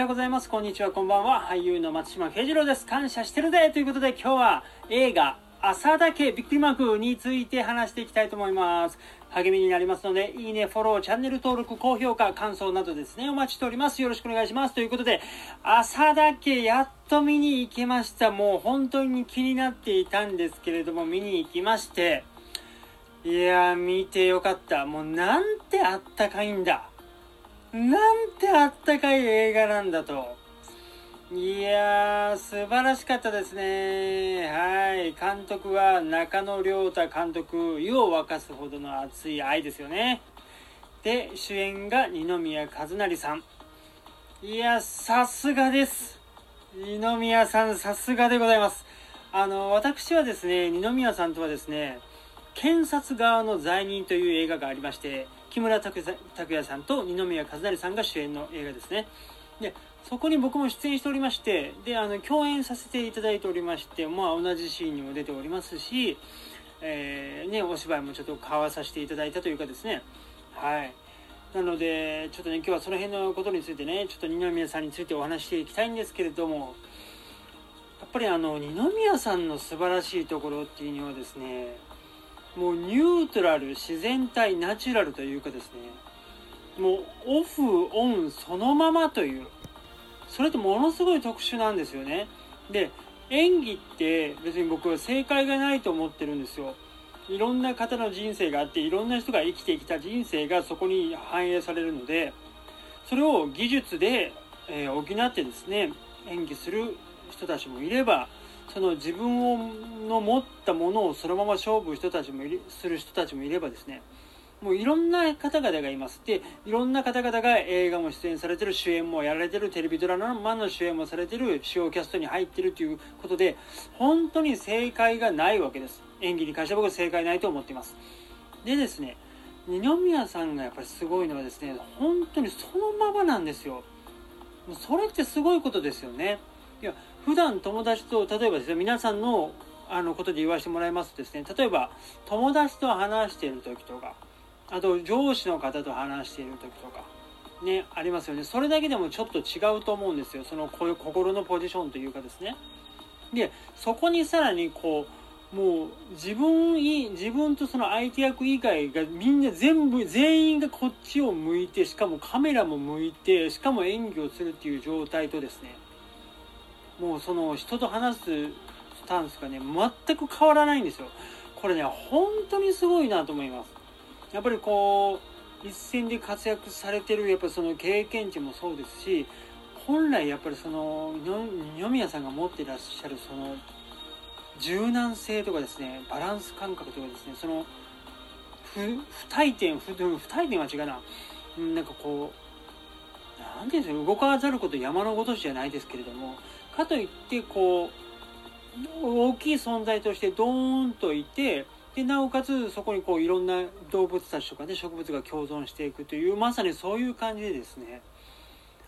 ようございます。こんにちは、こんばんは。俳優の松島慶次郎です。感謝してるぜということで今日は映画、朝だけびっくりマークについて話していきたいと思います。励みになりますので、いいね、フォロー、チャンネル登録、高評価、感想などですね、お待ちしております。よろしくお願いします。ということで、朝だけやっと見に行けました。もう本当に気になっていたんですけれども、見に行きまして、いやー、見てよかった。もうなんてあったかいんだ。なんてあったかい映画なんだと。いやー、素晴らしかったですね。はい。監督は中野良太監督、湯を沸かすほどの熱い愛ですよね。で、主演が二宮和也さん。いや、さすがです。二宮さん、さすがでございます。あの、私はですね、二宮さんとはですね、検察側の罪人という映画がありまして、木村拓哉さんと二宮和也さんが主演の映画ですね。で、そこに僕も出演しておりまして、で、あの、共演させていただいておりまして、まあ、同じシーンにも出ておりますし、えー、ね、お芝居もちょっと交わさせていただいたというかですね、はい。なので、ちょっとね、今日はその辺のことについてね、ちょっと二宮さんについてお話していきたいんですけれども、やっぱりあの、二宮さんの素晴らしいところっていうのはですね、もうニュートラル、自然体、ナチュラルというかですね、もうオフ、オンそのままという、それってものすごい特殊なんですよね。で、演技って別に僕は正解がないと思ってるんですよ。いろんな方の人生があって、いろんな人が生きてきた人生がそこに反映されるので、それを技術で、え、補ってですね、演技する人たちもいれば、その自分をの持ったものをそのまま勝負人たちもいする人たちもいればですねもういろんな方々がいます。でいろんな方々が映画も出演されてる主演もやられてるテレビドラマの主演もされてる主要キャストに入ってるということで本当に正解がないわけです。演技に関しては僕は正解ないと思っています。でですね二宮さんがやっぱりすごいのはですね本当にそのままなんですよ。それってすごいことですよね。いや普段友達と例えばですね皆さんのあのことで言わせてもらいますとですね例えば友達と話している時とかあと上司の方と話している時とかねありますよね。それだけでもちょっと違うと思うんですよ。そのこういう心のポジションというかですね。でそこにさらにこうもう自分自分とその相手役以外がみんな全部全員がこっちを向いてしかもカメラも向いてしかも演技をするっていう状態とですねもうその人と話すスタンスがね全く変わらないんですよ。これね本当にすごいなと思います。やっぱりこう一戦で活躍されてるやっぱその経験値もそうですし本来やっぱりその二宮さんが持ってらっしゃるその柔軟性とかですねバランス感覚とかですねその不不退転不不退転は違うな。なんかこうなんていうんですか動かざること山のごとしじゃないですけれどもかといってこう大きい存在としてドーンといてでなおかつそこにこういろんな動物たちとかね植物が共存していくというまさにそういう感じでですね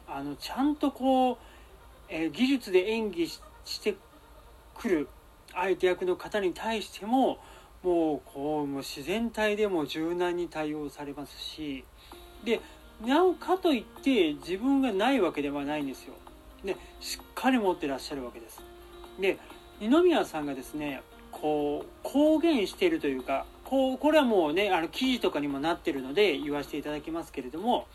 あのちゃんとこう、えー、技術で演技してくる相手役の方に対してももうこうもう自然体でも柔軟に対応されますしでなおかといって自分がないわけではないんですよ。でしっかり持ってらっしゃるわけです。で二宮さんがですねこう公言しているというかこうこれはもうねあの記事とかにもなってるので言わせていただきますけれども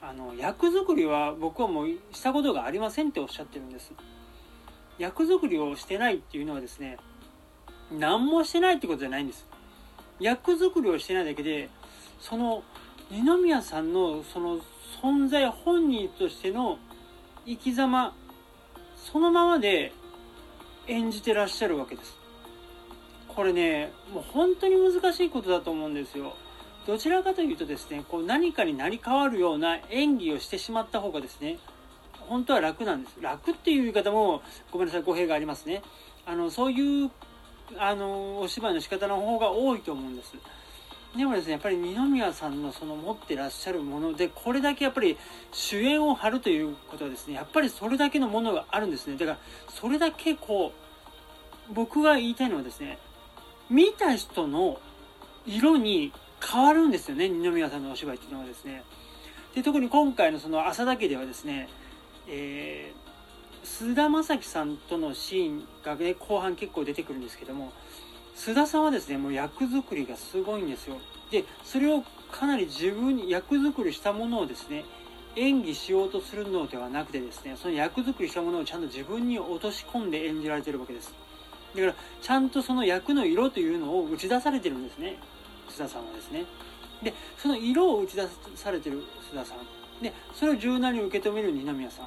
あの役作りは僕はもうしたことがありませんっておっしゃってるんです。役作りをしてないっていうのはですね何もしてないってことじゃないんです。役作りをしてないだけでその二宮さんのその存在本人としての生き様そのままで演じてらっしゃるわけです。これねもう本当に難しいことだと思うんですよ。どちらかというとですねこう何かになり変わるような演技をしてしまった方がですね本当は楽なんです。楽っていう言い方もごめんなさい語弊がありますね。あのそういうあのお芝居の仕方の方が多いと思うんです。でもですねやっぱり二宮さんのその持ってらっしゃるものでこれだけやっぱり主演を張るということはですねやっぱりそれだけのものがあるんですね。だからそれだけこう僕が言いたいのはですね見た人の色に変わるんですよね二宮さんのお芝居っていうのはですね。で特に今回のその朝だけではですねえー、菅田将暉さんとのシーンがね後半結構出てくるんですけども須田さんはですねもう役作りがすごいんですよ。でそれをかなり自分に役作りしたものをですね演技しようとするのではなくてですねその役作りしたものをちゃんと自分に落とし込んで演じられてるわけです。だからちゃんとその役の色というのを打ち出されてるんですね。須田さんはですね。でその色を打ち出されてる須田さん。でそれを柔軟に受け止める二宮さん。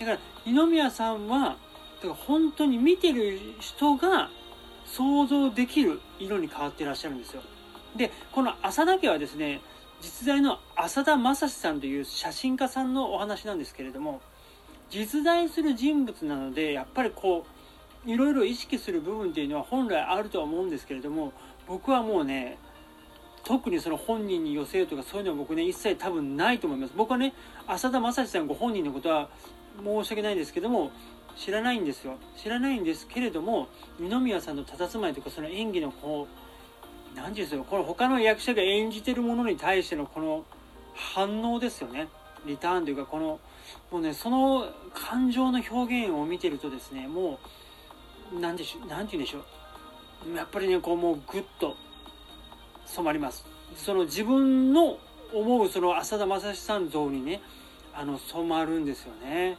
だから二宮さんはだから本当に見てる人が想像できる色に変わってらっしゃるんですよ。でこの浅田家はですね実在の浅田正史さんという写真家さんのお話なんですけれども実在する人物なのでやっぱりこういろいろ意識する部分っていうのは本来あるとは思うんですけれども僕はもうね特にその本人に寄せるとかそういうのは僕ね一切多分ないと思います。僕はね浅田正史さんご本人のことは申し訳ないんですけども知らないんですよ。知らないんですけれども二宮さんの佇まいとかその演技のこう何て言うんですよこの他の役者が演じてるものに対してのこの反応ですよね。リターンというかこのもうねその感情の表現を見てるとですねもう何でしょ何て言うんでしょう。やっぱりねこうもうグッと染まります。その自分の思うその浅田正史さん像にねあの染まるんですよね。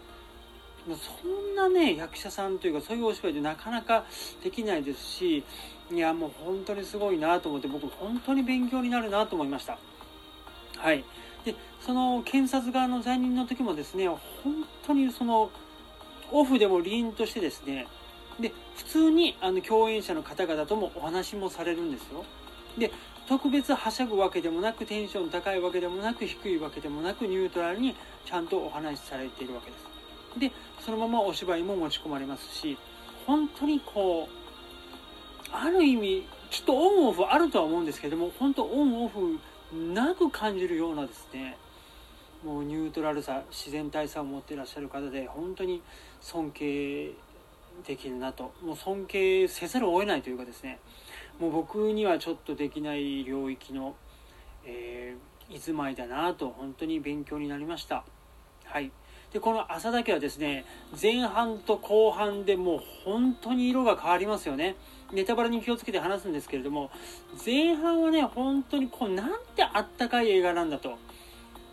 そんなね役者さんというかそういうお芝居ってなかなかできないですしいやもう本当にすごいなと思って僕本当に勉強になるなと思いました。はい。でその検察側の罪人の時もですね本当にそのオフでも凛としてですねで普通にあの共演者の方々ともお話もされるんですよ。で特別はしゃぐわけでもなくテンション高いわけでもなく低いわけでもなくニュートラルにちゃんとお話しされているわけです。でそのままお芝居も持ち込まれますし本当にこうある意味ちょっとオンオフあるとは思うんですけども本当オンオフなく感じるようなですねもうニュートラルさ自然体さを持っていらっしゃる方で本当に尊敬できるなともう尊敬せざるを得ないというかですねもう僕にはちょっとできない領域の、えー、居住まいだなと本当に勉強になりました。はい。でこの朝だけはですね前半と後半でもう本当に色が変わりますよね。ネタバレに気をつけて話すんですけれども前半はね本当にこうなんてあったかい映画なんだと。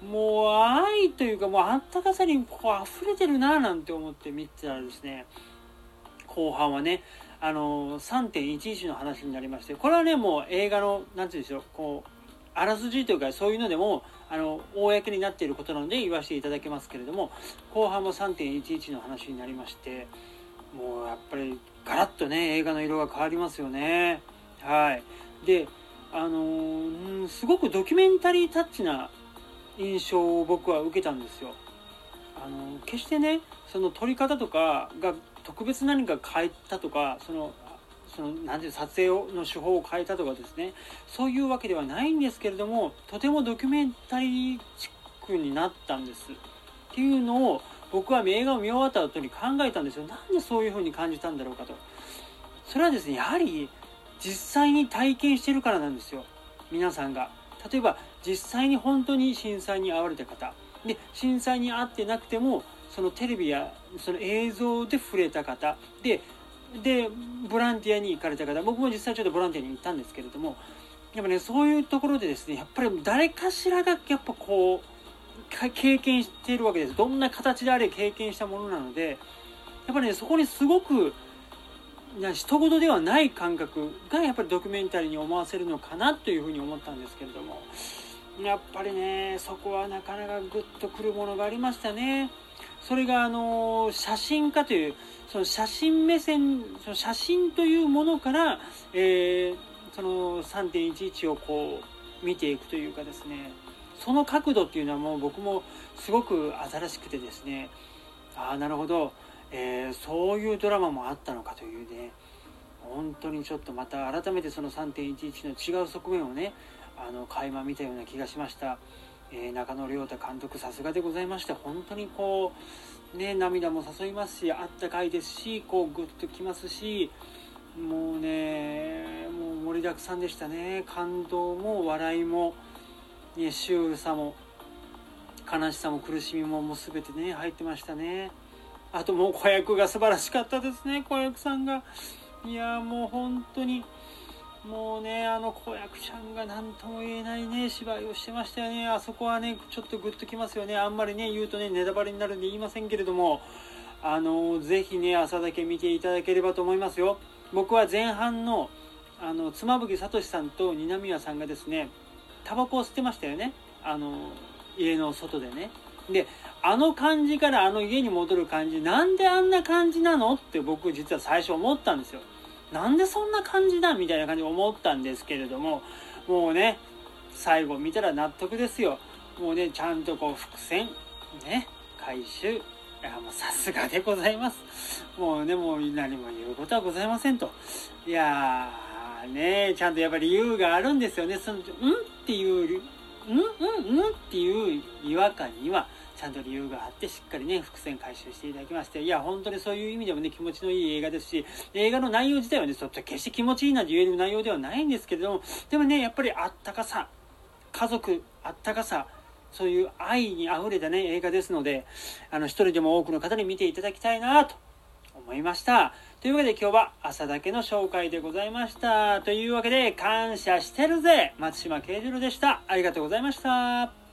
もう愛というかもうあったかさにこう溢れてるななんて思って見てたらですね後半はねあの3.11の話になりましてこれはねもう映画の何て言うんでしょうこうあらすじというかそういうのでもあの公になっていることなので言わせていただけますけれども後半も3.11の話になりましてもうやっぱりガラッとね映画の色が変わりますよね。はい。であのー、すごくドキュメンタリータッチな印象を僕は受けたんですよ。あの決してねその撮り方とかが特別何か変えたとかそのその何ていう撮影の手法を変えたとかですね。そういうわけではないんですけれどもとてもドキュメンタリーチックになったんです。っていうのを僕は映画を見終わった後に考えたんですよ。なんでそういう風に感じたんだろうかと。それはですねやはり実際に体験してるからなんですよ。皆さんが。例えば実際に本当に震災に遭われた方。で震災に遭ってなくてもそのテレビやその映像で触れた方。ででボランティアに行かれた方僕も実際ちょっとボランティアに行ったんですけれどもやっぱねそういうところでですねやっぱり誰かしらがやっぱこう経験しているわけですどんな形であれ経験したものなのでやっぱりねそこにすごく人事ではない感覚がやっぱりドキュメンタリーに思わせるのかなというふうに思ったんですけれどもやっぱりねそこはなかなかグッとくるものがありましたね。それがあの写真家というその写真目線その写真というものから、えー、その3.11をこう見ていくというかですねその角度っていうのはもう僕もすごく新しくてですねああなるほど、えー、そういうドラマもあったのかというね本当にちょっとまた改めてその3.11の違う側面をねあの垣間見たような気がしました。えー、中野亮太監督さすがでございまして本当にこうね涙も誘いますしあったかいですしこうグッときますしもうねもう盛りだくさんでしたね。感動も笑いも、ね、シュールさも悲しさも苦しみももう全てね入ってましたね。あともう子役が素晴らしかったですね。子役さんが。いやもう本当にもうねあの子役ちゃんが何とも言えないね芝居をしてましたよね。あそこはねちょっとグッときますよね。あんまりね言うとねネタバレになるんで言いませんけれどもあのぜひね朝だけ見ていただければと思いますよ。僕は前半のあの妻夫木聡さんと二宮さんがですねタバコを吸ってましたよね。あの家の外でね。であの感じからあの家に戻る感じなんであんな感じなのって僕実は最初思ったんですよ。なんでそんな感じだみたいな感じで思ったんですけれどももうね最後見たら納得ですよ。もうねちゃんとこう伏線ね回収。いやもうさすがでございます。もうねもう何も言うことはございませんと。いやーねちゃんとやっぱり理由があるんですよね。そのうん？っていううん？うん？うん？っていう違和感にはちゃんと理由があってしっかりね伏線回収していただきましていや本当にそういう意味でもね気持ちのいい映画ですし映画の内容自体はねちょっと決して気持ちいいなんて言える内容ではないんですけれどもでもねやっぱりあったかさ家族あったかさそういう愛にあふれたね映画ですのであの一人でも多くの方に見ていただきたいなと思いました。というわけで今日は朝だけの紹介でございました。というわけで感謝してるぜ松島慶次郎でした。ありがとうございました。